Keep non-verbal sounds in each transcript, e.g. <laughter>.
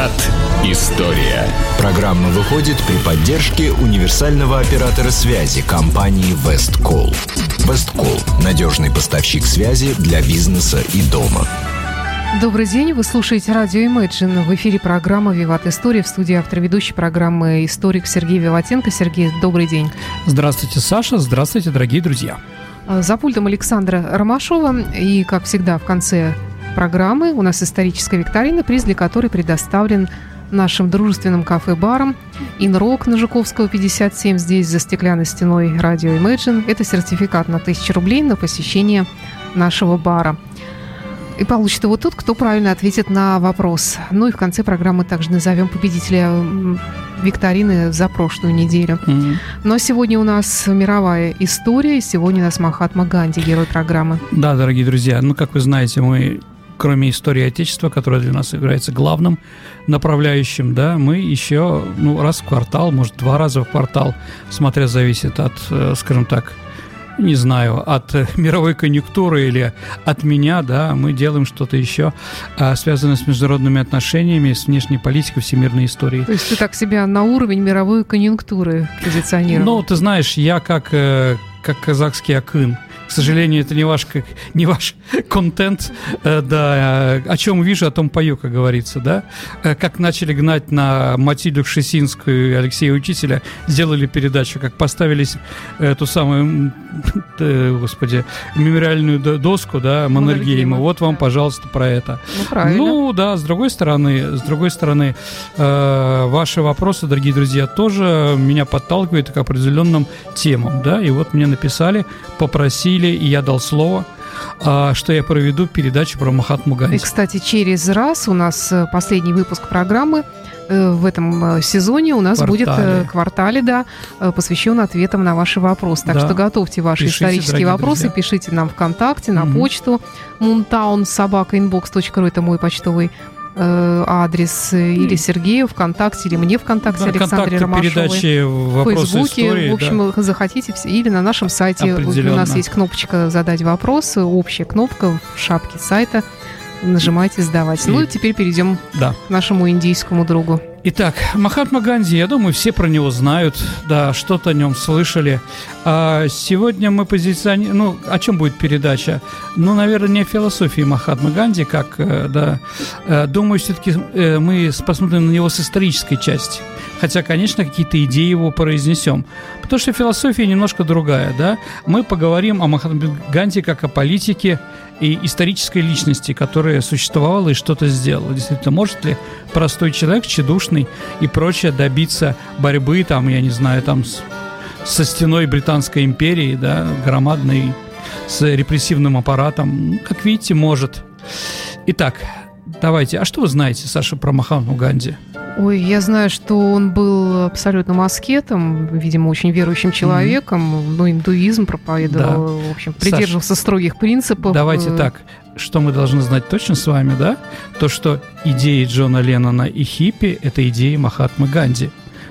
Виват История. Программа выходит при поддержке универсального оператора связи компании Весткол. Весткол – надежный поставщик связи для бизнеса и дома. Добрый день, вы слушаете радио Imagine. В эфире программа «Виват История». В студии автор ведущей программы историк Сергей Виватенко. Сергей, добрый день. Здравствуйте, Саша. Здравствуйте, дорогие друзья. За пультом Александра Ромашова. И, как всегда, в конце программы у нас историческая викторина, приз для которой предоставлен нашим дружественным кафе-баром «Инрок» на Жуковского, 57, здесь за стеклянной стеной радио Imagine. Это сертификат на 1000 рублей на посещение нашего бара. И получит его тот, кто правильно ответит на вопрос. Ну и в конце программы также назовем победителя викторины за прошлую неделю. Mm-hmm. Но сегодня у нас мировая история, и сегодня у нас Махатма Ганди, герой программы. Да, дорогие друзья, ну, как вы знаете, мы кроме истории Отечества, которая для нас является главным направляющим, да, мы еще ну, раз в квартал, может, два раза в квартал, смотря зависит от, э, скажем так, не знаю, от <laughs> мировой конъюнктуры или от меня, да, мы делаем что-то еще, а, связанное с международными отношениями, с внешней политикой, всемирной историей. То есть ты так себя на уровень мировой конъюнктуры позиционировал? Ну, ты знаешь, я как, э, как казахский акын – к сожалению, это не ваш, как, не ваш контент, э, да, о чем вижу, о том пою, как говорится, да. Э, как начали гнать на Матильду Кшесинскую и Алексея Учителя, сделали передачу, как поставили эту самую, э, господи, мемориальную доску, да, Маннергейма. Вот вам, пожалуйста, про это. Ну, правильно. Ну, да, с другой стороны, с другой стороны, э, ваши вопросы, дорогие друзья, тоже меня подталкивают к определенным темам, да, и вот мне написали, попросили пригласили, и я дал слово а, что я проведу передачу про Махатму Ганди. И, кстати, через раз у нас э, последний выпуск программы э, в этом э, сезоне у нас квартале. будет квартале, да, посвящен ответам на ваши вопросы. Так да. что готовьте ваши пишите, исторические вопросы, друзья. пишите нам ВКонтакте, на mm-hmm. почту moontown.sobaka.inbox.ru, это мой почтовый адрес э, или Сергею ВКонтакте, или мне ВКонтакте, да, Александре Ромашовой. передачи в Фейсбуке, истории, в общем, да. захотите, или на нашем сайте. У нас есть кнопочка «Задать вопрос», общая кнопка в шапке сайта. Нажимайте «Сдавать». И... Ну и теперь перейдем да. к нашему индийскому другу. Итак, Махатма Ганди, я думаю, все про него знают, да, что-то о нем слышали. А сегодня мы позиционируем, ну, о чем будет передача? Ну, наверное, не о философии Махатмы Ганди, как, э, да. Э, думаю, все-таки э, мы посмотрим на него с исторической части. Хотя, конечно, какие-то идеи его произнесем. Потому что философия немножко другая, да. Мы поговорим о Махатме Ганди как о политике, и исторической личности, которая существовала и что-то сделала. Действительно, может ли простой человек, тщедушный и прочее добиться борьбы, там, я не знаю, там, с, со стеной Британской империи, да, громадной, с репрессивным аппаратом? Как видите, может. Итак, давайте. А что вы знаете, Саша, про Махатму Ганди? Ой, я знаю, что он был абсолютно маскетом, видимо, очень верующим человеком, mm-hmm. ну, индуизм проповедовал, да. в общем, придерживался Саш, строгих принципов. Давайте так, что мы должны знать точно с вами, да? То, что идеи Джона Леннона и хиппи – это идеи Махатмы Ганди.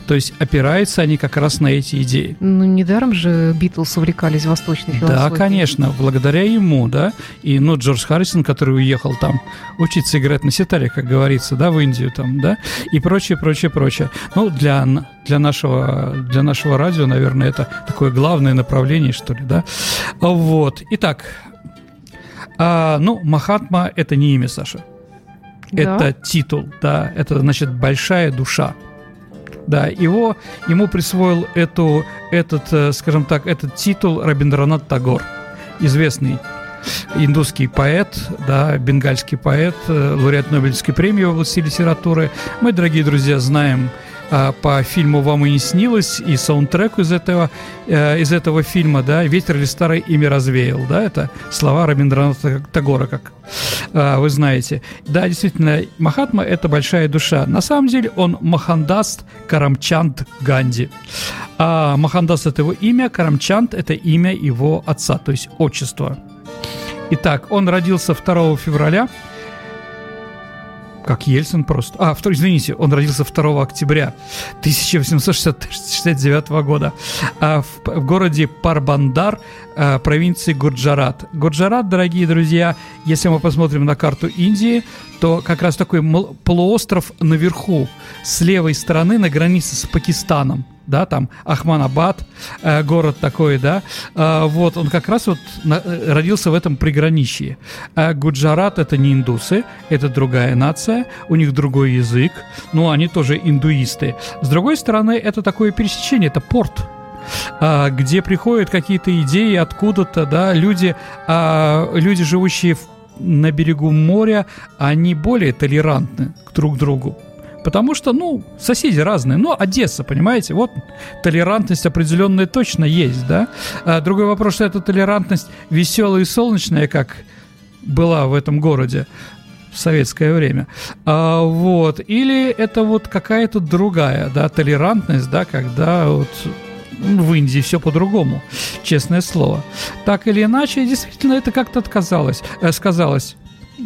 То есть опираются они как раз на эти идеи. Ну, недаром же Битлз увлекались восточной философией. Да, конечно, благодаря ему, да. И, ну, Джордж Харрисон, который уехал там учиться играть на ситаре, как говорится, да, в Индию там, да, и прочее, прочее, прочее. Ну, для, для, нашего, для нашего радио, наверное, это такое главное направление, что ли, да. Вот. Итак, а, ну, Махатма – это не имя, Саша. Да? Это титул, да, это значит большая душа. Да, его, ему присвоил эту, этот, э, скажем так, этот титул Рабиндранат Тагор, известный индусский поэт, да, бенгальский поэт, э, лауреат Нобелевской премии в области литературы. Мы, дорогие друзья, знаем по фильму «Вам и не снилось» и саундтреку из этого, э, из этого фильма, да, «Ветер ли старый ими развеял», да, это слова Рабиндраната Тагора, как а, вы знаете. Да, действительно, Махатма – это большая душа. На самом деле он Махандаст Карамчанд Ганди. А Махандаст – это его имя, Карамчанд – это имя его отца, то есть отчество. Итак, он родился 2 февраля как Ельцин просто. А, втор, извините, он родился 2 октября 1869 года а в, в городе Парбандар, а, провинции Гурджарат. Гурджарат, дорогие друзья, если мы посмотрим на карту Индии, то как раз такой полуостров наверху, с левой стороны на границе с Пакистаном да, там Ахманабад, э, город такой, да, э, вот, он как раз вот на, э, родился в этом приграничье. А Гуджарат это не индусы, это другая нация, у них другой язык, ну, они тоже индуисты. С другой стороны, это такое пересечение, это порт, а, где приходят какие-то идеи откуда-то, да, люди, а, люди, живущие на берегу моря, они более толерантны друг к другу. Потому что, ну, соседи разные. Но Одесса, понимаете, вот толерантность определенная точно есть, да. А другой вопрос, что эта толерантность веселая и солнечная, как была в этом городе в советское время. А, вот. Или это вот какая-то другая, да, толерантность, да, когда вот ну, в Индии все по-другому, честное слово. Так или иначе, действительно, это как-то отказалось, э, сказалось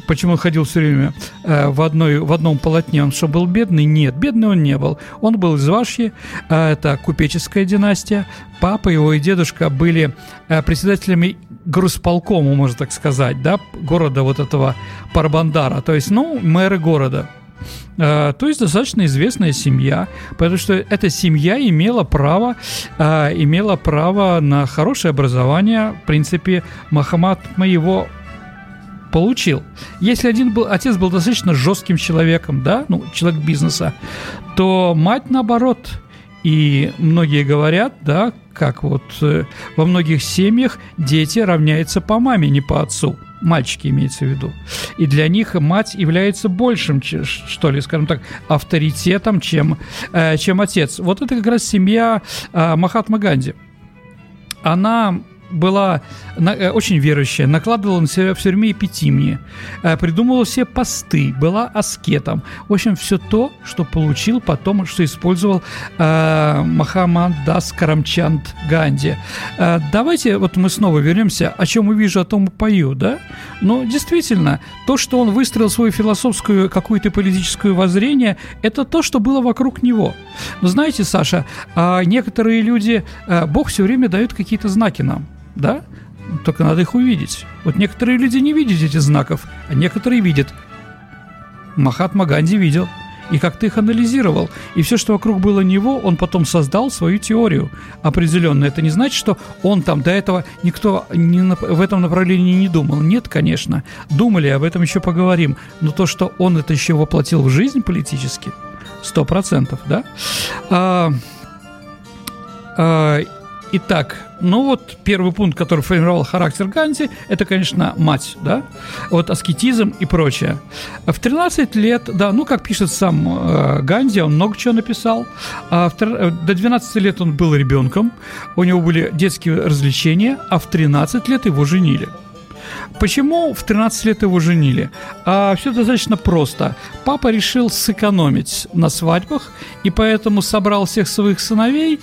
почему он ходил все время э, в, одной, в одном полотне, он что, был бедный? Нет, бедный он не был. Он был из Вашьи, э, это купеческая династия. Папа его и дедушка были э, председателями грузполкома, можно так сказать, да, города вот этого Парбандара, то есть, ну, мэры города. Uh, то есть достаточно известная семья, потому что эта семья имела право, uh, имела право на хорошее образование. В принципе, Махамад моего получил. Если один был, отец был достаточно жестким человеком, да, ну, человек бизнеса, то мать наоборот. И многие говорят, да, как вот э, во многих семьях дети равняются по маме, не по отцу. Мальчики имеется в виду. И для них мать является большим, что ли, скажем так, авторитетом, чем, э, чем отец. Вот это как раз семья э, Махатма Ганди. Она была э, очень верующая, накладывала на себя в тюрьме эпитимии, э, придумывала все посты, была аскетом. В общем, все то, что получил потом, что использовал э, Махамад Дас Карамчанд Ганди. Э, давайте вот мы снова вернемся, о чем увижу, о том и пою, да? Но действительно, то, что он выстроил свою философскую какую-то политическую воззрение, это то, что было вокруг него. Но знаете, Саша, э, некоторые люди, э, Бог все время дает какие-то знаки нам да? Только надо их увидеть. Вот некоторые люди не видят этих знаков, а некоторые видят. Махатма Ганди видел и как-то их анализировал. И все, что вокруг было него, он потом создал свою теорию определенную. Это не значит, что он там до этого никто не в этом направлении не думал. Нет, конечно. Думали, об этом еще поговорим. Но то, что он это еще воплотил в жизнь политически, сто процентов, да? А, а, итак, ну вот первый пункт, который формировал характер Ганди, это, конечно, мать, да, вот аскетизм и прочее. В 13 лет, да, ну как пишет сам э, Ганди, он много чего написал. А в, э, до 12 лет он был ребенком, у него были детские развлечения, а в 13 лет его женили. Почему в 13 лет его женили? А, все достаточно просто. Папа решил сэкономить на свадьбах, и поэтому собрал всех своих сыновей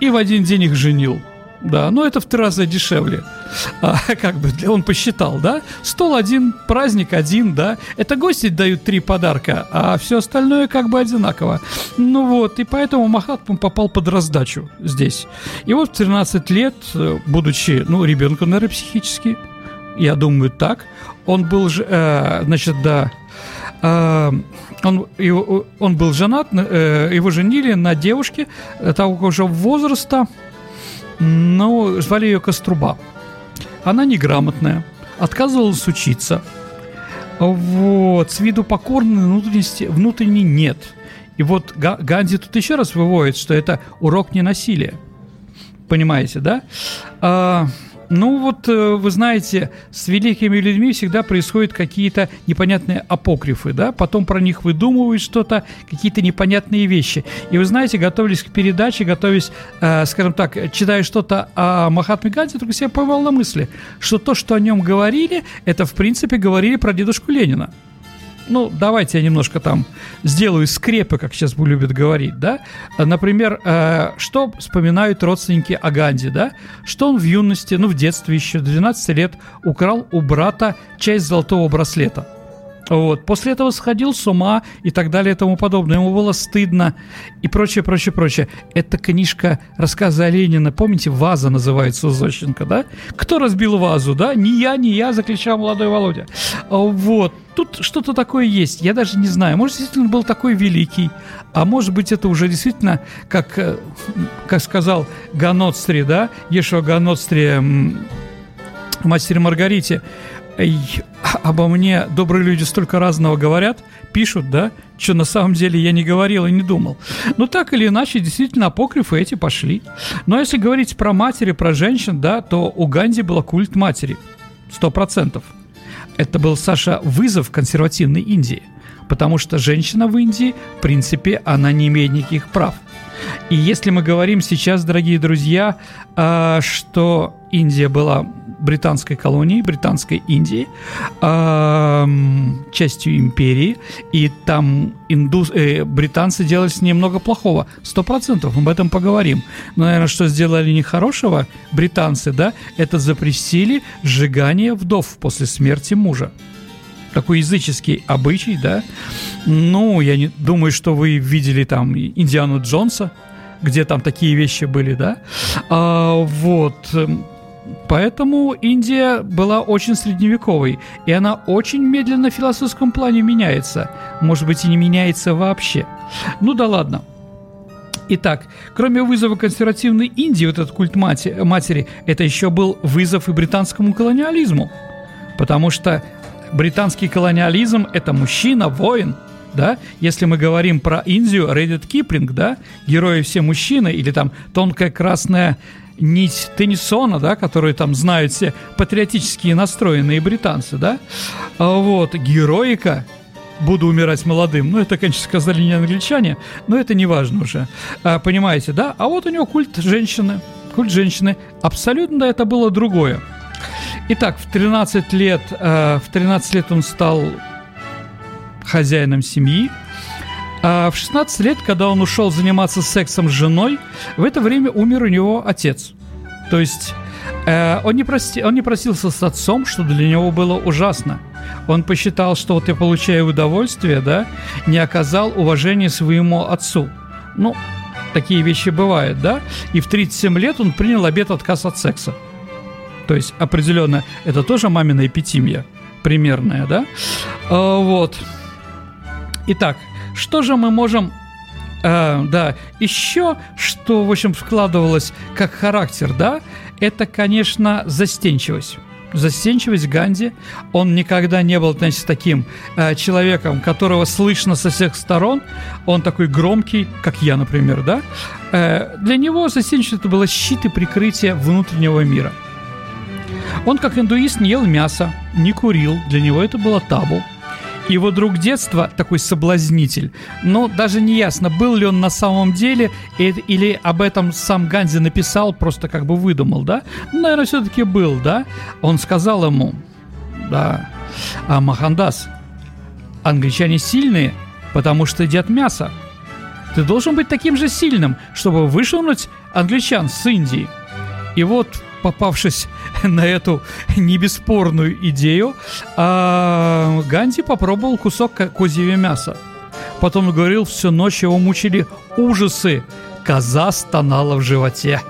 и в один день их женил. Да, но это в три раза дешевле. <laughs> А, как бы он посчитал, да? Стол один, праздник один, да? Это гости дают три подарка, а все остальное как бы одинаково. Ну вот, и поэтому Махатма попал под раздачу здесь. И вот в 13 лет, э, будучи, ну, ребенком, наверное, психически, я думаю, так, он был, э, значит, да, он, его, он был женат, э, его женили на девушке того же возраста, ну, звали ее Коструба. Она неграмотная, отказывалась учиться. Вот, с виду покорной, внутренности, внутренней нет. И вот Ганди тут еще раз выводит, что это урок не насилия. Понимаете, да? Ну вот, э, вы знаете, с великими людьми всегда происходят какие-то непонятные апокрифы, да, потом про них выдумывают что-то, какие-то непонятные вещи. И вы знаете, готовились к передаче, готовясь, э, скажем так, читая что-то о Махатме Ганди, только себя поймал на мысли, что то, что о нем говорили, это, в принципе, говорили про дедушку Ленина ну, давайте я немножко там сделаю скрепы, как сейчас любят говорить, да. Например, э, что вспоминают родственники о Ганди, да? Что он в юности, ну, в детстве еще, 12 лет, украл у брата часть золотого браслета. Вот. После этого сходил с ума и так далее и тому подобное. Ему было стыдно и прочее, прочее, прочее. Это книжка рассказа о Ленина. Помните, «Ваза» называется у Зощенко, да? Кто разбил вазу, да? Не я, не я, закричал молодой Володя. А, вот. Тут что-то такое есть. Я даже не знаю. Может, действительно был такой великий. А может быть, это уже действительно, как, э, как сказал Ганоцтри, да? Ешо Ганоцтри мастер Маргарите, обо мне добрые люди столько разного говорят, пишут, да, что на самом деле я не говорил и не думал. Но так или иначе, действительно, апокрифы эти пошли. Но если говорить про матери, про женщин, да, то у Ганди был культ матери. Сто процентов. Это был, Саша, вызов консервативной Индии. Потому что женщина в Индии, в принципе, она не имеет никаких прав. И если мы говорим сейчас, дорогие друзья, а, что Индия была британской колонии, британской Индии, частью империи, и там индус, э, британцы делали с ней много плохого. Сто процентов, об этом поговорим. Но, наверное, что сделали нехорошего британцы, да, это запрестили сжигание вдов после смерти мужа такой языческий обычай, да. Ну, я не думаю, что вы видели там Индиану Джонса, где там такие вещи были, да. А, вот. Поэтому Индия была очень средневековой, и она очень медленно в философском плане меняется. Может быть, и не меняется вообще. Ну да ладно. Итак, кроме вызова консервативной Индии, вот этот культ мати- матери, это еще был вызов и британскому колониализму. Потому что британский колониализм – это мужчина, воин, да, если мы говорим про Индию, Реддит Киплинг, да, герои все мужчины, или там тонкая красная нить Теннисона, да, которые там знают все патриотические настроенные британцы, да, а вот, героика, буду умирать молодым. Ну, это, конечно, сказали не англичане, но это не важно уже. А, понимаете, да? А вот у него культ женщины. Культ женщины. Абсолютно это было другое. Итак, в 13 лет, э, в 13 лет он стал хозяином семьи. А в 16 лет, когда он ушел заниматься сексом с женой, в это время умер у него отец. То есть э, он, не прости, он не просился с отцом, что для него было ужасно. Он посчитал, что вот я получаю удовольствие, да, не оказал уважения своему отцу. Ну, такие вещи бывают, да? И в 37 лет он принял обет отказ от секса. То есть определенно это тоже мамина эпитимия примерная, да? А, вот. Итак, что же мы можем Uh, да, еще что, в общем, складывалось как характер, да, это, конечно, застенчивость. Застенчивость Ганди. Он никогда не был, значит, таким э, человеком, которого слышно со всех сторон. Он такой громкий, как я, например, да. Э, для него застенчивость это было щит и прикрытие внутреннего мира. Он, как индуист, не ел мясо, не курил, для него это было табу. Его друг детства такой соблазнитель. Но даже не ясно, был ли он на самом деле или об этом сам Ганди написал, просто как бы выдумал, да? Ну, наверное, все-таки был, да? Он сказал ему, да, а Махандас, англичане сильные, потому что едят мясо. Ты должен быть таким же сильным, чтобы вышвырнуть англичан с Индии. И вот попавшись <laughs> на эту небесспорную идею, а Ганди попробовал кусок козьего мяса. Потом говорил, всю ночь его мучили ужасы. Коза стонала в животе.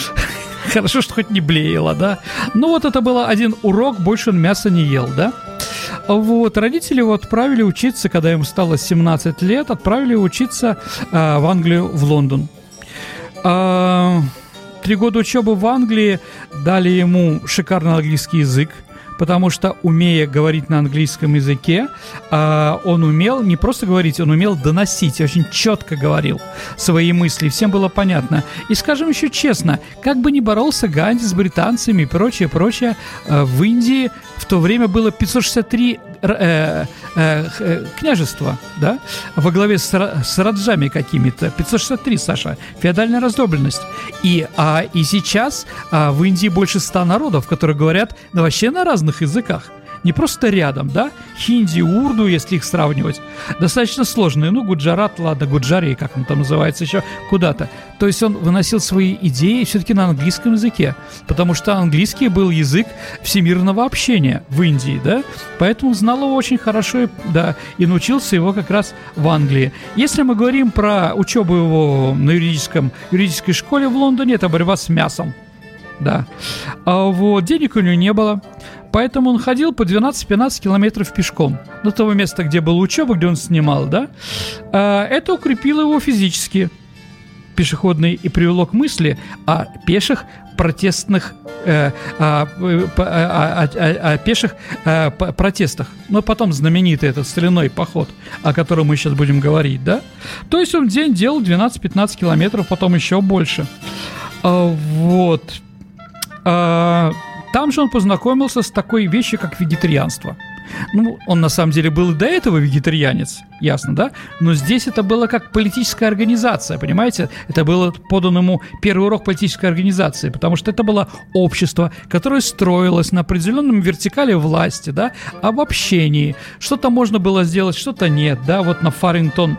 <laughs> Хорошо, что хоть не блеяла, да? Ну вот это был один урок, больше он мяса не ел, да? Вот, родители его отправили учиться, когда ему стало 17 лет, отправили учиться э, в Англию, в Лондон. Э, Три года учебы в Англии дали ему шикарный английский язык, потому что, умея говорить на английском языке, а, он умел не просто говорить, он умел доносить, очень четко говорил свои мысли, всем было понятно. И скажем еще честно, как бы ни боролся Ганди с британцами и прочее, прочее, а, в Индии в то время было 563 э, э, э, княжества, да, во главе с, с раджами какими-то. 563, Саша, феодальная раздробленность. И, а, и сейчас а, в Индии больше 100 народов, которые говорят вообще на разных языках не просто рядом, да, хинди, урду, если их сравнивать, достаточно сложные, ну, гуджарат, ладно, гуджари, как он там называется еще, куда-то. То есть он выносил свои идеи все-таки на английском языке, потому что английский был язык всемирного общения в Индии, да, поэтому знал его очень хорошо, да, и научился его как раз в Англии. Если мы говорим про учебу его на юридическом, юридической школе в Лондоне, это борьба с мясом, да. А вот денег у него не было. Поэтому он ходил по 12-15 километров пешком до того места, где была учеба, где он снимал, да. А, это укрепило его физически, пешеходный, и привело к мысли о пеших протестных э, о, о, о, пеших э, протестах. Но потом знаменитый этот соляной поход, о котором мы сейчас будем говорить, да? То есть он в день делал 12-15 километров, потом еще больше. А, вот. Там же он познакомился с такой вещью, как вегетарианство. Ну, он на самом деле был и до этого вегетарианец, ясно, да? Но здесь это было как политическая организация, понимаете? Это было подано ему первый урок политической организации, потому что это было общество, которое строилось на определенном вертикале власти, да, обобщении. Что-то можно было сделать, что-то нет, да? Вот на Фарингтон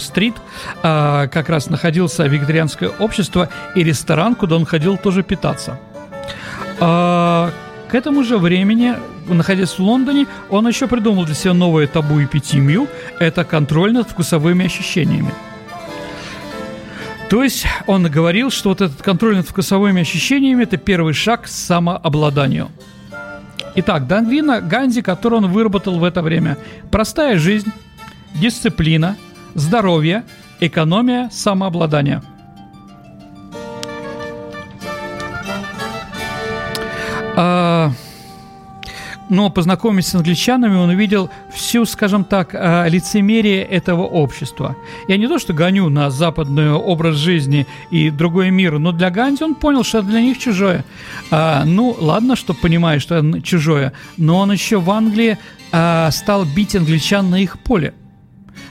стрит а, как раз находился вегетарианское общество и ресторан, куда он ходил тоже питаться. А, к этому же времени, находясь в Лондоне, он еще придумал для себя новое табу эпитимию – это контроль над вкусовыми ощущениями. То есть он говорил, что вот этот контроль над вкусовыми ощущениями – это первый шаг к самообладанию. Итак, доктрина Ганди, которую он выработал в это время – простая жизнь, дисциплина, здоровье, экономия, самообладание – но познакомившись с англичанами, он увидел всю, скажем так, а, лицемерие этого общества. Я не то, что гоню на западный образ жизни и другой мир, но для Ганди он понял, что для них чужое. А, ну, ладно, что понимает, что это чужое, но он еще в Англии а, стал бить англичан на их поле.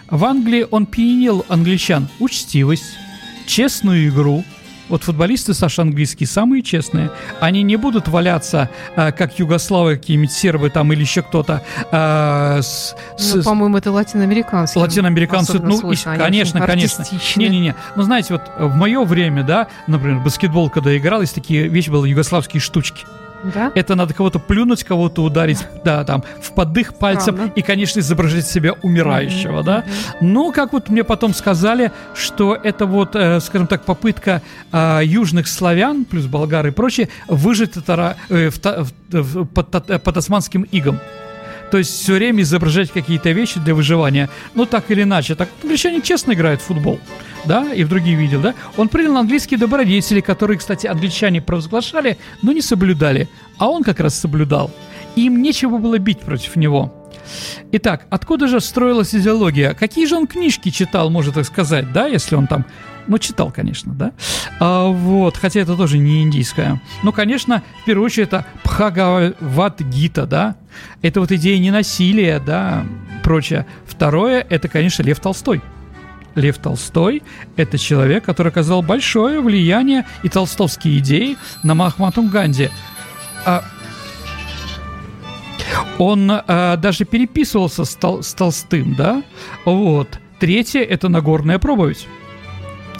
В Англии он пьянил англичан учтивость, честную игру – вот футболисты, Саша, английские, самые честные. Они не будут валяться, а, как югославы, какие-нибудь сербы там или еще кто-то. А, с, ну, с, по-моему, это латиноамериканцы. Латиноамериканцы, ну, и, конечно, конечно. Не-не-не. Ну, знаете, вот в мое время, да, например, баскетбол, когда играл, есть такие вещи, были югославские штучки. Да? Это надо кого-то плюнуть, кого-то ударить, да, там, в подых пальцем Правда. и, конечно, изображать себя умирающего, mm-hmm. да. Но, как вот мне потом сказали, что это вот, э, скажем так, попытка э, южных славян, плюс болгары и прочее, выжить татара, э, в, в, в, под, под османским игом. То есть все время изображать какие-то вещи для выживания. Ну, так или иначе. Так, англичане честно играют в футбол да, и в другие видел, да, он принял английские добродетели, которые, кстати, англичане провозглашали, но не соблюдали, а он как раз соблюдал. им нечего было бить против него. Итак, откуда же строилась идеология? Какие же он книжки читал, можно так сказать, да, если он там ну, читал, конечно, да. А, вот, хотя это тоже не индийская. Ну, конечно, в первую очередь, это Пхагават-гита, да. Это вот идея ненасилия, да, прочее. Второе, это, конечно, Лев Толстой. Лев Толстой – это человек, который оказал большое влияние и толстовские идеи на Махмату Ганди. А он а, даже переписывался с, Тол с Толстым, да? Вот. Третье – это Нагорная проповедь.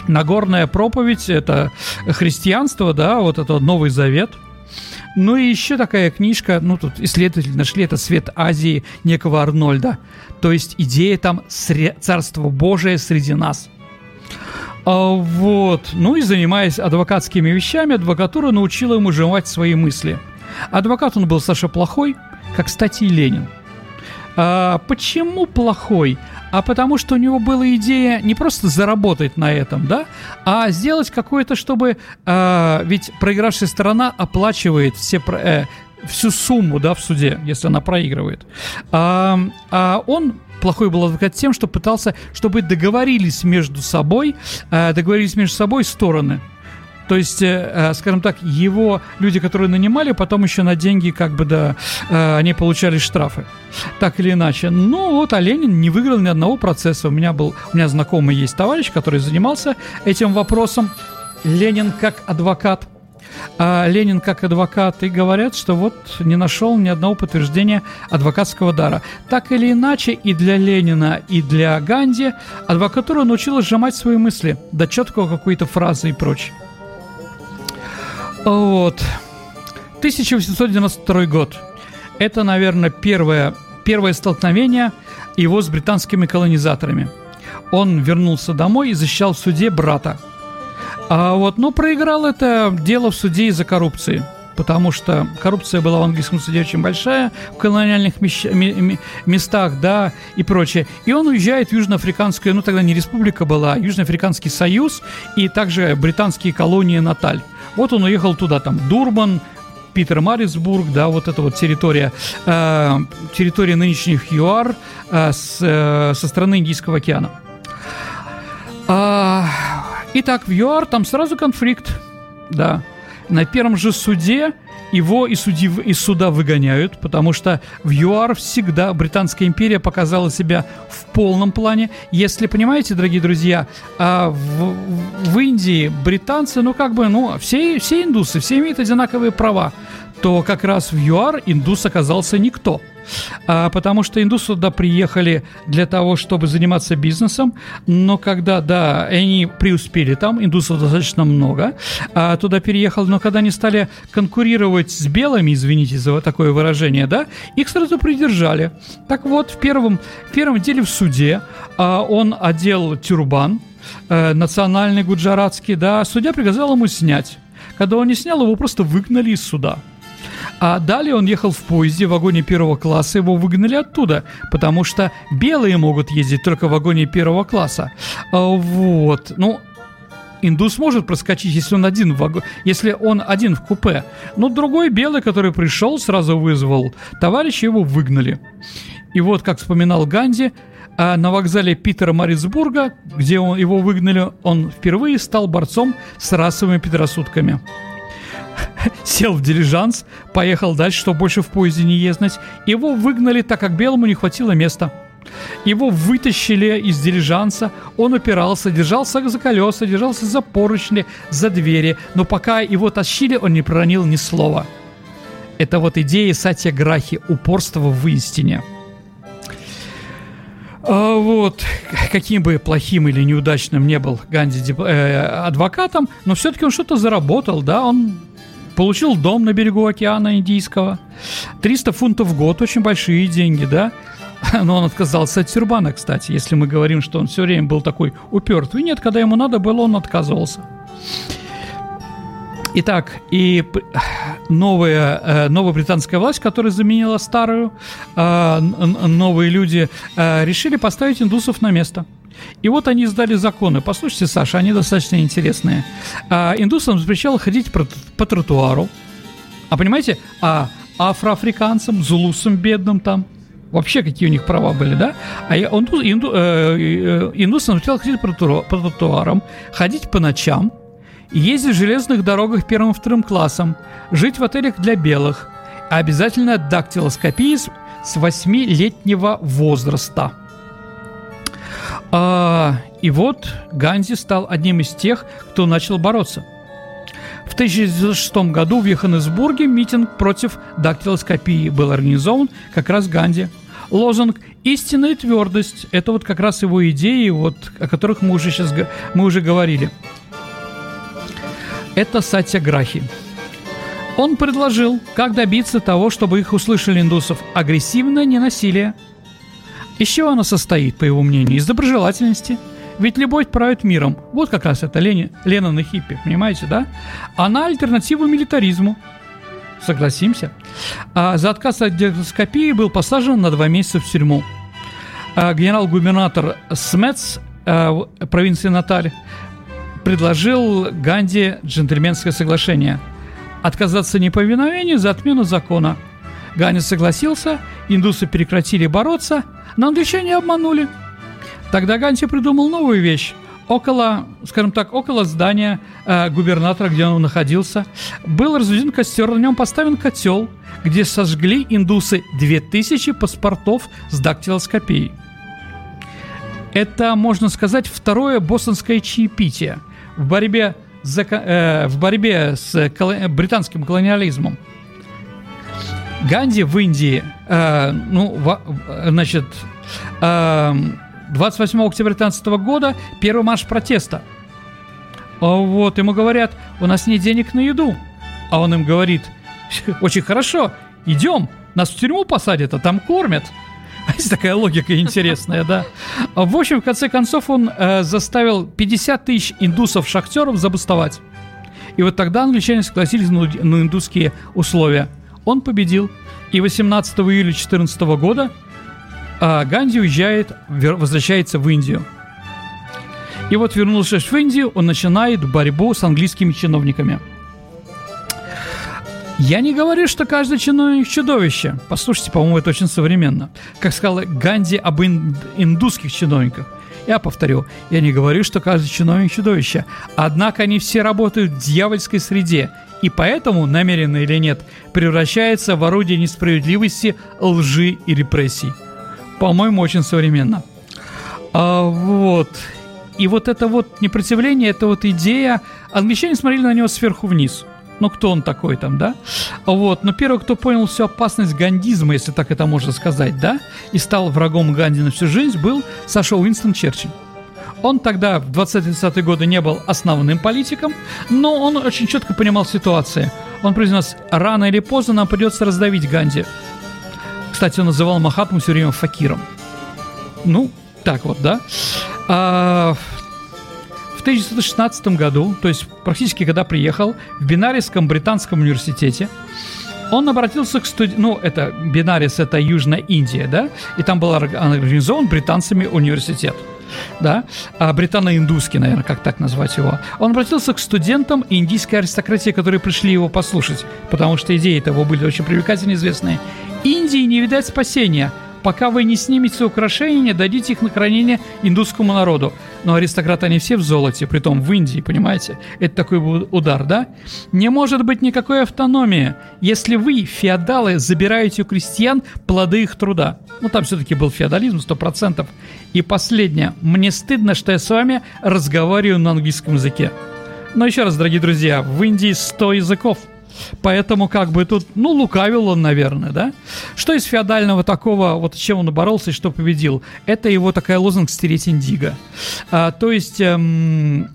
Нагорная проповедь – это христианство, да, вот это Новый Завет – ну и еще такая книжка, ну тут исследователи нашли, это «Свет Азии» некого Арнольда. То есть идея там «Царство Божие среди нас». А, вот. Ну и занимаясь адвокатскими вещами, адвокатура научила ему жевать свои мысли. Адвокат он был, Саша, плохой, как, кстати, и Ленин. А, почему плохой? а потому что у него была идея не просто заработать на этом, да, а сделать какое-то, чтобы... Э, ведь проигравшая сторона оплачивает все... Э, всю сумму, да, в суде, если она проигрывает. А, а он плохой был адвокат тем, что пытался, чтобы договорились между собой, э, договорились между собой стороны. То есть, э, э, скажем так, его люди, которые нанимали, потом еще на деньги, как бы, да, э, они получали штрафы. Так или иначе. Ну вот, а Ленин не выиграл ни одного процесса. У меня был, у меня знакомый есть товарищ, который занимался этим вопросом. Ленин как адвокат. а Ленин как адвокат, и говорят, что вот не нашел ни одного подтверждения адвокатского дара. Так или иначе, и для Ленина, и для Ганди адвокатура научилась сжимать свои мысли до четкого какой-то фразы и прочее. Вот. 1892 год. Это, наверное, первое, первое столкновение его с британскими колонизаторами. Он вернулся домой и защищал в суде брата. А вот, но проиграл это дело в суде из-за коррупции потому что коррупция была в английском суде очень большая, в колониальных местах, да, и прочее. И он уезжает в Южноафриканскую, ну тогда не республика была, а Южноафриканский союз и также британские колонии Наталь. Вот он уехал туда, там, Дурбан, Питер Марисбург, да, вот эта вот территория, э, территория нынешних ЮАР э, с, э, со стороны Индийского океана. А, итак, в ЮАР там сразу конфликт, да. На первом же суде его из, суди, из суда выгоняют, потому что в ЮАР всегда Британская империя показала себя в полном плане. Если понимаете, дорогие друзья, а в, в Индии британцы, ну как бы, ну все, все индусы, все имеют одинаковые права, то как раз в ЮАР индус оказался никто – а, потому что индусы туда приехали для того, чтобы заниматься бизнесом, но когда, да, они преуспели там, индусов достаточно много, а, туда переехал, но когда они стали конкурировать с белыми, извините за такое выражение, да, их сразу придержали. Так вот, в первом, в первом деле в суде а, он одел тюрбан, э, национальный гуджаратский, да, судья приказал ему снять. Когда он не снял, его просто выгнали из суда. А далее он ехал в поезде в вагоне первого класса, его выгнали оттуда, потому что белые могут ездить только в вагоне первого класса. А, вот, ну, индус может проскочить, если он один в вагон, если он один в купе. Но другой белый, который пришел, сразу вызвал товарища, его выгнали. И вот, как вспоминал Ганди, а на вокзале Питера Марисбурга, где он, его выгнали, он впервые стал борцом с расовыми предрассудками. <laughs> сел в дилижанс, поехал дальше, чтобы больше в поезде не ездить. Его выгнали, так как белому не хватило места. Его вытащили из дилижанса, он упирался, держался за колеса, держался за поручни, за двери, но пока его тащили, он не проронил ни слова. Это вот идея Сатья Грахи, упорство в истине. А вот, каким бы плохим или неудачным не был Ганди э, адвокатом, но все-таки он что-то заработал, да, он Получил дом на берегу океана Индийского. 300 фунтов в год, очень большие деньги, да? <laughs> Но он отказался от тюрбана, кстати, если мы говорим, что он все время был такой упертый. Нет, когда ему надо было, он отказывался. Итак, и <sighs> новая, э, новая британская власть, которая заменила старую, э, новые люди э, решили поставить индусов на место – и вот они издали законы. Послушайте, Саша, они достаточно интересные. А, индусам запрещало ходить по, по тротуару. А понимаете, а афроафриканцам, зулусам бедным там, вообще какие у них права были, да? А инду, э, э, индусам запрещало ходить по, по тротуарам, ходить по ночам, ездить в железных дорогах первым и вторым классом, жить в отелях для белых, а обязательно дактилоскопии с 8-летнего возраста – а, и вот Ганди стал одним из тех, кто начал бороться. В 1906 году в Йоханнесбурге митинг против дактилоскопии был организован как раз Ганди. Лозунг «Истинная твердость» – это вот как раз его идеи, вот, о которых мы уже сейчас мы уже говорили. Это Сатья Грахи. Он предложил, как добиться того, чтобы их услышали индусов – агрессивное ненасилие – из чего она состоит, по его мнению? Из доброжелательности. Ведь любовь правит миром. Вот как раз это Лени, Леннон и хиппи, понимаете, да? Она альтернатива милитаризму. Согласимся. А за отказ от дерскопии был посажен на два месяца в тюрьму. А генерал-губернатор Смец а, провинции Наталь предложил Ганди джентльменское соглашение. Отказаться неповиновению за отмену закона. Ганди согласился, индусы прекратили бороться – но англичане обманули. Тогда Ганси придумал новую вещь. Около, скажем так, около здания э, губернатора, где он находился, был разведен костер, на нем поставлен котел, где сожгли индусы 2000 паспортов с дактилоскопией. Это, можно сказать, второе бостонское чаепитие в борьбе за, э, в борьбе с коло- британским колониализмом. Ганди в Индии, э, ну, в, значит, э, 28 октября 19 года первый марш протеста. А Вот, ему говорят, у нас нет денег на еду. А он им говорит, очень хорошо, идем, нас в тюрьму посадят, а там кормят. <laughs> Есть такая логика интересная, да. В общем, в конце концов, он э, заставил 50 тысяч индусов-шахтеров забастовать. И вот тогда англичане согласились на, на индусские условия. Он победил. И 18 июля 14 года э, Ганди уезжает, возвращается в Индию. И вот вернувшись в Индию, он начинает борьбу с английскими чиновниками. Я не говорю, что каждый чиновник чудовище. Послушайте, по-моему, это очень современно. Как сказал Ганди об ин- индусских чиновниках. Я повторю, я не говорю, что каждый чиновник чудовище. Однако они все работают в дьявольской среде. И поэтому, намеренно или нет, превращаются в орудие несправедливости, лжи и репрессий. По-моему, очень современно. А, вот. И вот это вот непротивление, это вот идея... Англичане смотрели на него сверху вниз. Ну, кто он такой там, да? Вот. Но первый, кто понял всю опасность гандизма, если так это можно сказать, да, и стал врагом Ганди на всю жизнь, был Саша Уинстон Черчилль. Он тогда, в 20-30-е годы, не был основным политиком, но он очень четко понимал ситуацию. Он произнес, рано или поздно нам придется раздавить Ганди. Кстати, он называл Махатму все время факиром. Ну, так вот, да. А, в 1916 году, то есть практически когда приехал, в Бинарийском британском университете, он обратился к студентам, ну, это Бинарис, это Южная Индия, да, и там был орг- организован британцами университет, да, а британо-индусский, наверное, как так назвать его. Он обратился к студентам индийской аристократии, которые пришли его послушать, потому что идеи его были очень привлекательно известные. Индии не видать спасения, пока вы не снимете украшения, дадите их на хранение индусскому народу. Но аристократы они все в золоте, притом в Индии, понимаете? Это такой удар, да? Не может быть никакой автономии, если вы, феодалы, забираете у крестьян плоды их труда. Ну, там все-таки был феодализм, сто процентов. И последнее. Мне стыдно, что я с вами разговариваю на английском языке. Но еще раз, дорогие друзья, в Индии 100 языков. Поэтому как бы тут, ну, лукавил он, наверное, да? Что из феодального такого, вот чем он боролся и что победил? Это его такая лозунг «стереть индиго». А, то есть эм,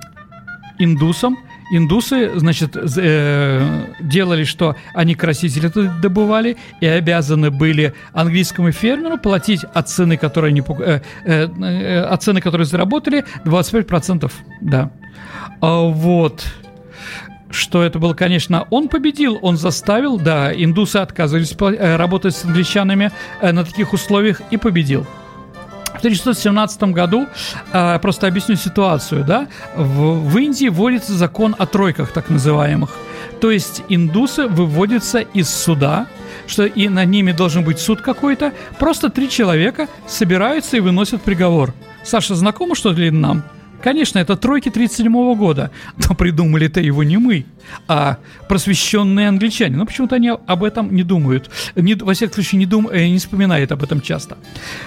индусам Индусы, значит, э, делали, что они красители добывали и обязаны были английскому фермеру платить от цены, которую они, э, э, э, от цены, которую заработали, 25%. Да. А, вот что это был, конечно, он победил, он заставил, да, индусы отказывались э, работать с англичанами э, на таких условиях и победил. В 1917 году, э, просто объясню ситуацию, да, в, в Индии вводится закон о тройках, так называемых. То есть индусы выводятся из суда, что и над ними должен быть суд какой-то, просто три человека собираются и выносят приговор. Саша, знакомо что ли нам? Конечно, это тройки 37 года, но придумали-то его не мы, а просвещенные англичане. Но почему-то они об этом не думают, не, во всяком случае не, дум, э, не вспоминают об этом часто.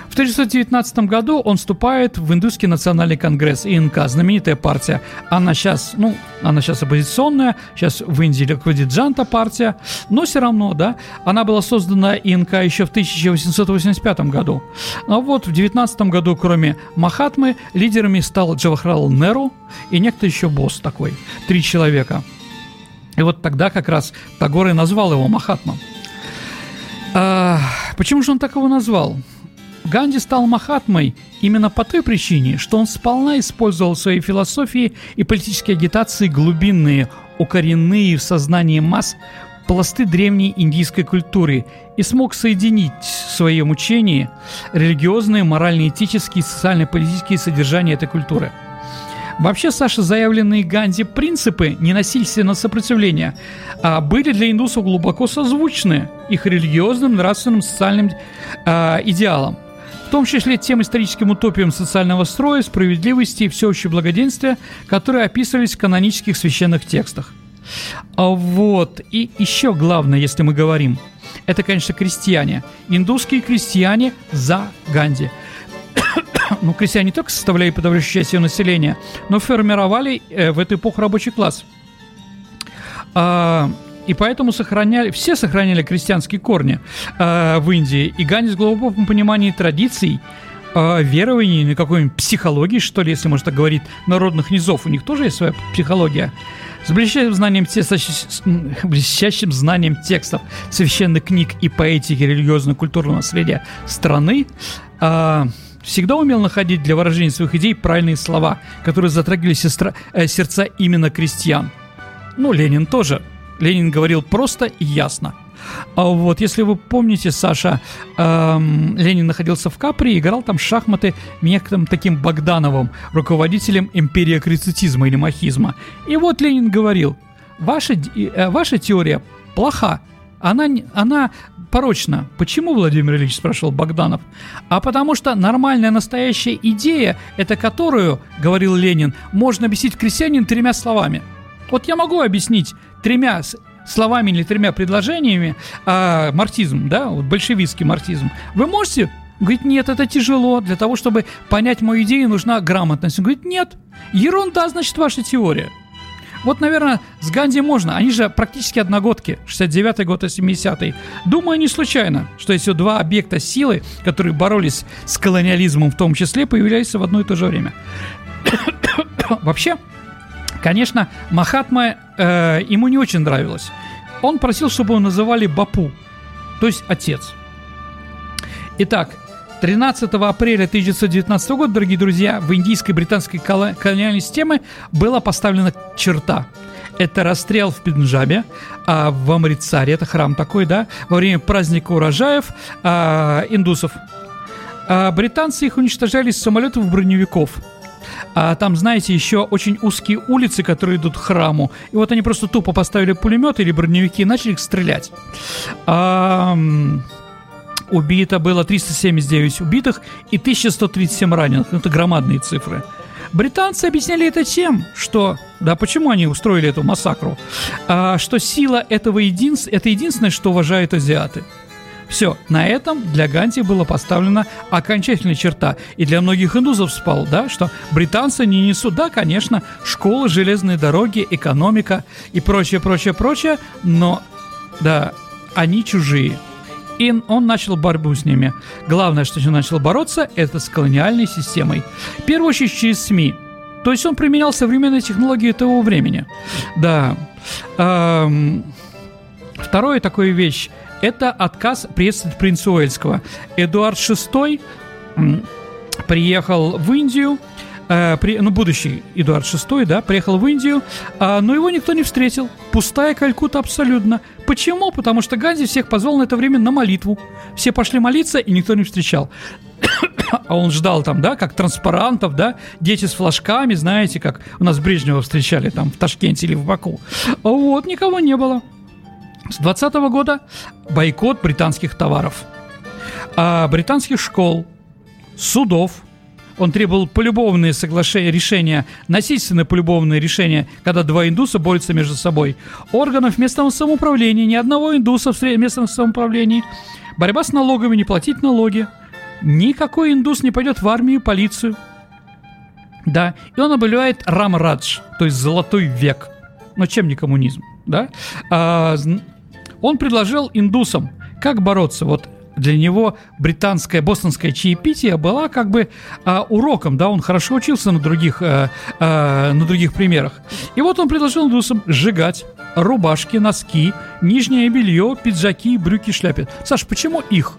В 1919 году он вступает в Индусский национальный конгресс ИНК, знаменитая партия. Она сейчас, ну, она сейчас оппозиционная, сейчас в Индии руководит Джанта партия, но все равно, да, она была создана ИНК еще в 1885 году. А вот в 19 году, кроме Махатмы, лидерами стал Джавахарал Неру и некто еще босс такой, три человека. И вот тогда как раз Тагор и назвал его Махатма. А, почему же он так его назвал? Ганди стал Махатмой именно по той причине, что он сполна использовал в своей философии и политической агитации глубинные, укоренные в сознании масс пласты древней индийской культуры и смог соединить в своем учении религиозные, морально-этические, социально-политические содержания этой культуры. Вообще, Саша, заявленные Ганди принципы ненасильственного сопротивления а, были для индусов глубоко созвучны их религиозным, нравственным, социальным а, идеалам в том числе тем историческим утопиям социального строя, справедливости и всеобщего благоденствия, которые описывались в канонических священных текстах. А вот, и еще главное, если мы говорим, это, конечно, крестьяне. Индусские крестьяне за Ганди. <coughs> ну, крестьяне не только составляли подавляющую часть ее населения, но формировали э, в эту эпоху рабочий класс. А, и поэтому сохраняли, все сохраняли крестьянские корни э, в Индии. И Ганди с глубоком пониманием традиций, э, верований, на какой-нибудь психологии, что ли, если можно так говорить, народных низов. У них тоже есть своя психология. С блестящим знанием, те, блестящим знанием текстов священных книг и поэтики религиозно-культурного наследия страны, э, всегда умел находить для выражения своих идей правильные слова, которые затрагивали сестра, э, сердца именно крестьян. Ну, Ленин тоже – Ленин говорил просто и ясно. А вот, если вы помните, Саша, эм, Ленин находился в Капри и играл там шахматы некоторым таким Богдановым, руководителем империи критицизма или махизма. И вот Ленин говорил, ваша, э, ваша теория плоха, она, она порочна. Почему, Владимир Ильич, спрашивал Богданов? А потому что нормальная настоящая идея, это которую, говорил Ленин, можно объяснить крестьянин тремя словами. Вот я могу объяснить тремя словами или тремя предложениями а, марксизм, да, вот большевистский марксизм, вы можете Говорит, нет, это тяжело. Для того, чтобы понять мою идею, нужна грамотность. Он говорит, нет, ерунда, значит, ваша теория. Вот, наверное, с Ганди можно. Они же практически одногодки. 69-й год и 70-й. Думаю, не случайно, что эти два объекта силы, которые боролись с колониализмом в том числе, появлялись в одно и то же время. <coughs> Вообще, Конечно, Махатма э, ему не очень нравилось. Он просил, чтобы его называли Бапу, то есть отец. Итак, 13 апреля 1919 года, дорогие друзья, в индийской британской колониальной системе была поставлена черта. Это расстрел в Пенджабе, а в Амрицаре, это храм такой, да, во время праздника урожаев а, индусов. А британцы их уничтожали с самолетов броневиков – а там, знаете, еще очень узкие улицы, которые идут к храму. И вот они просто тупо поставили пулемет или броневики и начали их стрелять. А, убито было 379 убитых и 1137 раненых. Это громадные цифры. Британцы объясняли это тем, что... Да, почему они устроили эту массакру? А, что сила этого единств... Это единственное, что уважают азиаты – все, на этом для Ганди была поставлена окончательная черта. И для многих индусов спал, да, что британцы не несут, да, конечно, школы, железные дороги, экономика и прочее, прочее, прочее, но, да, они чужие. И он начал борьбу с ними. Главное, что он начал бороться, это с колониальной системой. В первую очередь через СМИ. То есть он применял современные технологии того времени. Да. Эм, второе такое вещь это отказ приветствовать принца Уэльского. Эдуард VI приехал в Индию, э, при, ну, будущий Эдуард VI, да, приехал в Индию, э, но его никто не встретил. Пустая Калькутта абсолютно. Почему? Потому что Ганди всех позвал на это время на молитву. Все пошли молиться, и никто не встречал. <coughs> а он ждал там, да, как транспарантов, да, дети с флажками, знаете, как у нас Брежнева встречали там в Ташкенте или в Баку. Вот, никого не было. С 2020 года бойкот британских товаров, а британских школ, судов. Он требовал полюбовные соглашения, решения, насильственные полюбовные решения, когда два индуса борются между собой. Органов местного самоуправления, ни одного индуса в местном самоуправлении. Борьба с налогами, не платить налоги. Никакой индус не пойдет в армию, полицию. Да, и он объявляет Рамрадж, то есть золотой век. Но чем не коммунизм, да? А, он предложил индусам, как бороться. Вот для него британское бостонское чаепитие была как бы а, уроком, да, он хорошо учился на других, а, а, на других примерах. И вот он предложил индусам сжигать рубашки, носки, нижнее белье, пиджаки, брюки, шляпы. Саш, почему их?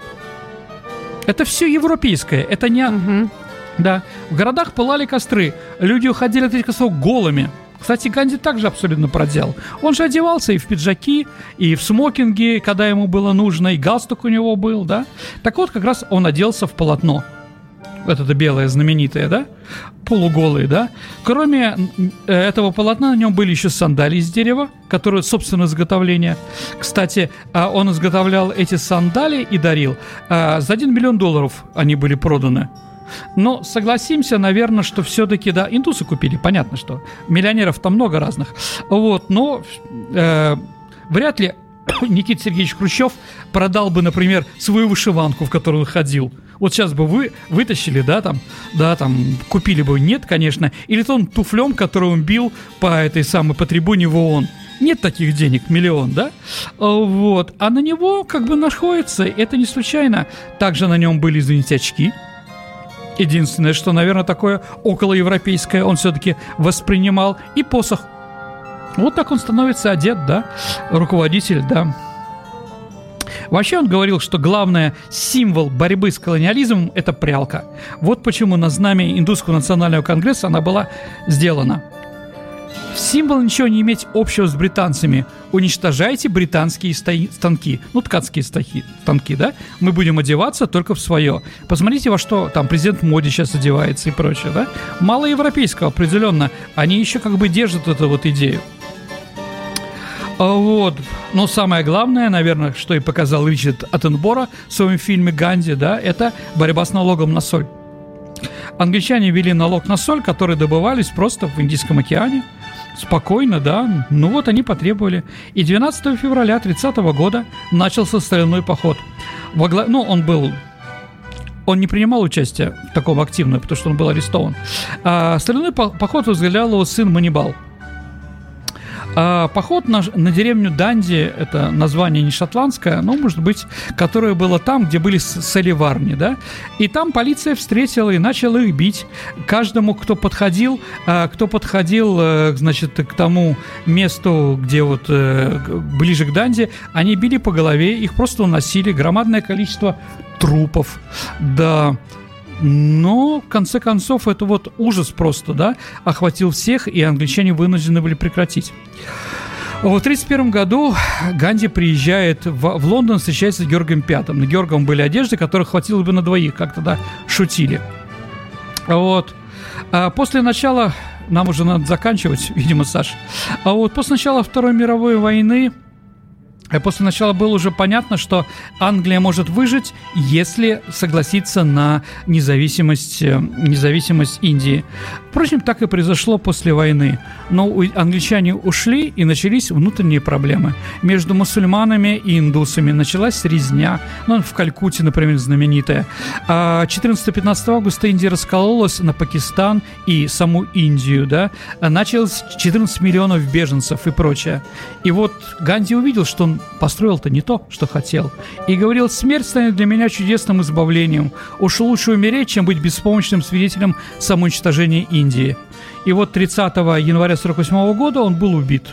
Это все европейское, это не... Угу. Да, в городах пылали костры, люди уходили от этих костров голыми. Кстати, Ганди также абсолютно проделал. Он же одевался и в пиджаки, и в смокинге, когда ему было нужно, и галстук у него был, да? Так вот, как раз он оделся в полотно. Вот это белое знаменитое, да? Полуголые, да? Кроме э, этого полотна, на нем были еще сандалии из дерева, которые, собственно, изготовления. Кстати, а, он изготовлял эти сандалии и дарил. А, за 1 миллион долларов они были проданы. Но согласимся, наверное, что все-таки, да, индусы купили, понятно, что миллионеров там много разных. Вот, но э, вряд ли <coughs> Никита Сергеевич Хрущев продал бы, например, свою вышиванку, в которую он ходил. Вот сейчас бы вы вытащили, да, там, да, там, купили бы, нет, конечно, или том туфлем, который он бил по этой самой, по трибуне в ООН. Нет таких денег, миллион, да? А, Вот. А на него как бы находится, это не случайно. Также на нем были, извините, очки. Единственное, что, наверное, такое околоевропейское он все-таки воспринимал. И посох. Вот так он становится одет, да? Руководитель, да. Вообще он говорил, что главный символ борьбы с колониализмом – это прялка. Вот почему на знамя Индусского национального конгресса она была сделана. Символ ничего не иметь общего с британцами. Уничтожайте британские стои- станки. Ну, ткацкие стахи, станки, да? Мы будем одеваться только в свое. Посмотрите, во что там президент Моди сейчас одевается и прочее, да? Мало европейского, определенно. Они еще как бы держат эту вот идею. А Вот. Но самое главное, наверное, что и показал Ричард Аттенбора в своем фильме «Ганди», да, это борьба с налогом на соль. Англичане ввели налог на соль, который добывались просто в Индийском океане. Спокойно, да. Ну вот они потребовали. И 12 февраля 30 года начался стальной поход. Во гла- Ну, он был он не принимал участие в таком активном, потому что он был арестован. А, стальной по- поход возглавлял его сын Манибал. А, поход на, на деревню Данди, это название не шотландское, но, может быть, которое было там, где были соливарни, да, и там полиция встретила и начала их бить. Каждому, кто подходил, а, кто подходил, э, значит, к тому месту, где вот э, ближе к Данди, они били по голове, их просто уносили, громадное количество трупов, да, но, в конце концов, это вот ужас просто, да, охватил всех, и англичане вынуждены были прекратить. В 1931 году Ганди приезжает в, в Лондон, встречается с Георгием Пятым. На Георгом были одежды, которых хватило бы на двоих, как тогда шутили. Вот. А после начала, нам уже надо заканчивать, <laughs> видимо, Саш. А вот после начала Второй мировой войны После начала было уже понятно, что Англия может выжить, если согласиться на независимость, э, независимость Индии. Впрочем, так и произошло после войны. Но англичане ушли, и начались внутренние проблемы. Между мусульманами и индусами началась резня. Ну, в Калькутте, например, знаменитая. А 14-15 августа Индия раскололась на Пакистан и саму Индию, да. А Началось 14 миллионов беженцев и прочее. И вот Ганди увидел, что он построил-то не то, что хотел. И говорил, смерть станет для меня чудесным избавлением. Уж лучше умереть, чем быть беспомощным свидетелем самоуничтожения Индии. И вот 30 января 48 года он был убит.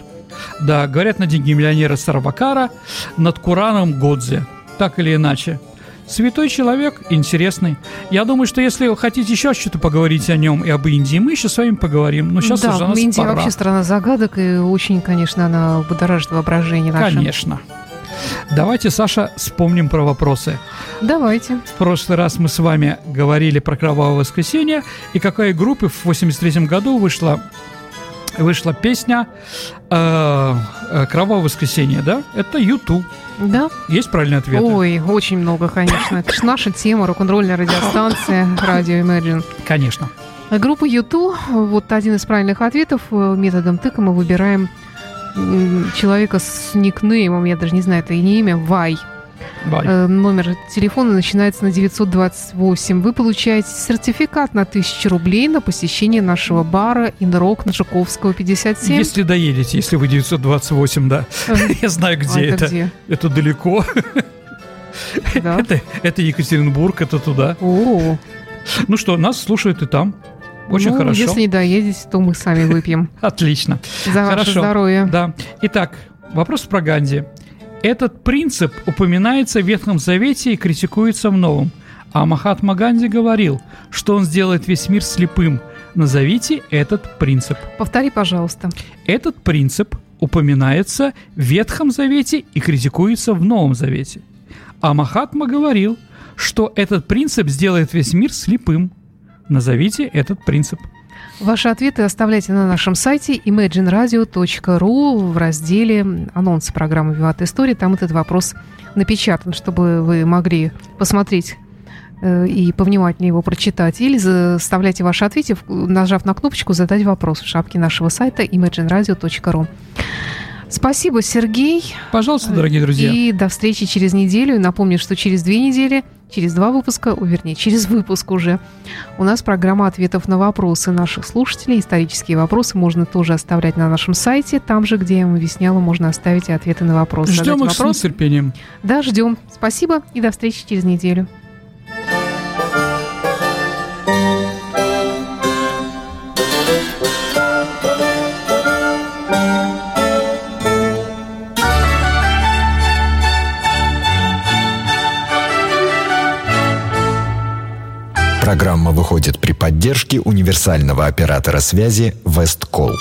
Да, говорят, на деньги миллионера Сарвакара, над Кураном Годзе. Так или иначе. Святой человек, интересный. Я думаю, что если вы хотите еще что-то поговорить о нем и об Индии, мы еще с вами поговорим. Но сейчас да, уже нас Индия пора. вообще страна загадок, и очень, конечно, она будоражит воображение наше. Конечно. Давайте, Саша, вспомним про вопросы. Давайте. В прошлый раз мы с вами говорили про Кровавое воскресенье, и какой группы в 83 году вышла вышла песня э, э, Кровавое воскресенье, да? Это YouTube. Да? Есть правильный ответ? Ой, очень много, конечно. Это ж наша тема, рок-н-ролльная радиостанция, радио Imagine. Конечно. Группа YouTube, вот один из правильных ответов, э, методом тыка мы выбираем человека с никнеймом, я даже не знаю, это и не имя, Вай. Э, Номер телефона начинается на 928. Вы получаете сертификат на 1000 рублей на посещение нашего бара Инрок на Жуковского 57. Если доедете, если вы 928, да. <laughs> Я знаю, где а это. это далеко. Да. <laughs> Это, Екатеринбург, это туда. Ну что, нас слушают и там. Очень ну, хорошо. Если не доедете, то мы сами выпьем. <laughs> Отлично. За ваше здоровье. Да. Итак, вопрос про Ганди. Этот принцип упоминается в Ветхом Завете и критикуется в Новом. А Махатма Ганди говорил, что он сделает весь мир слепым. Назовите этот принцип. Повтори, пожалуйста. Этот принцип упоминается в Ветхом Завете и критикуется в Новом Завете. А Махатма говорил, что этот принцип сделает весь мир слепым. Назовите этот принцип. Ваши ответы оставляйте на нашем сайте imagineradio.ru в разделе анонсы программы «Виват История». Там этот вопрос напечатан, чтобы вы могли посмотреть э, и повнимательнее его прочитать. Или заставляйте ваши ответы, нажав на кнопочку «Задать вопрос» в шапке нашего сайта imagineradio.ru. Спасибо, Сергей. Пожалуйста, дорогие друзья. И до встречи через неделю. Напомню, что через две недели, через два выпуска, вернее, через выпуск уже, у нас программа ответов на вопросы наших слушателей. Исторические вопросы можно тоже оставлять на нашем сайте. Там же, где я вам объясняла, можно оставить и ответы на вопросы. Ждем их вопрос. с нетерпением. Да, ждем. Спасибо и до встречи через неделю. Программа выходит при поддержке универсального оператора связи Весткол.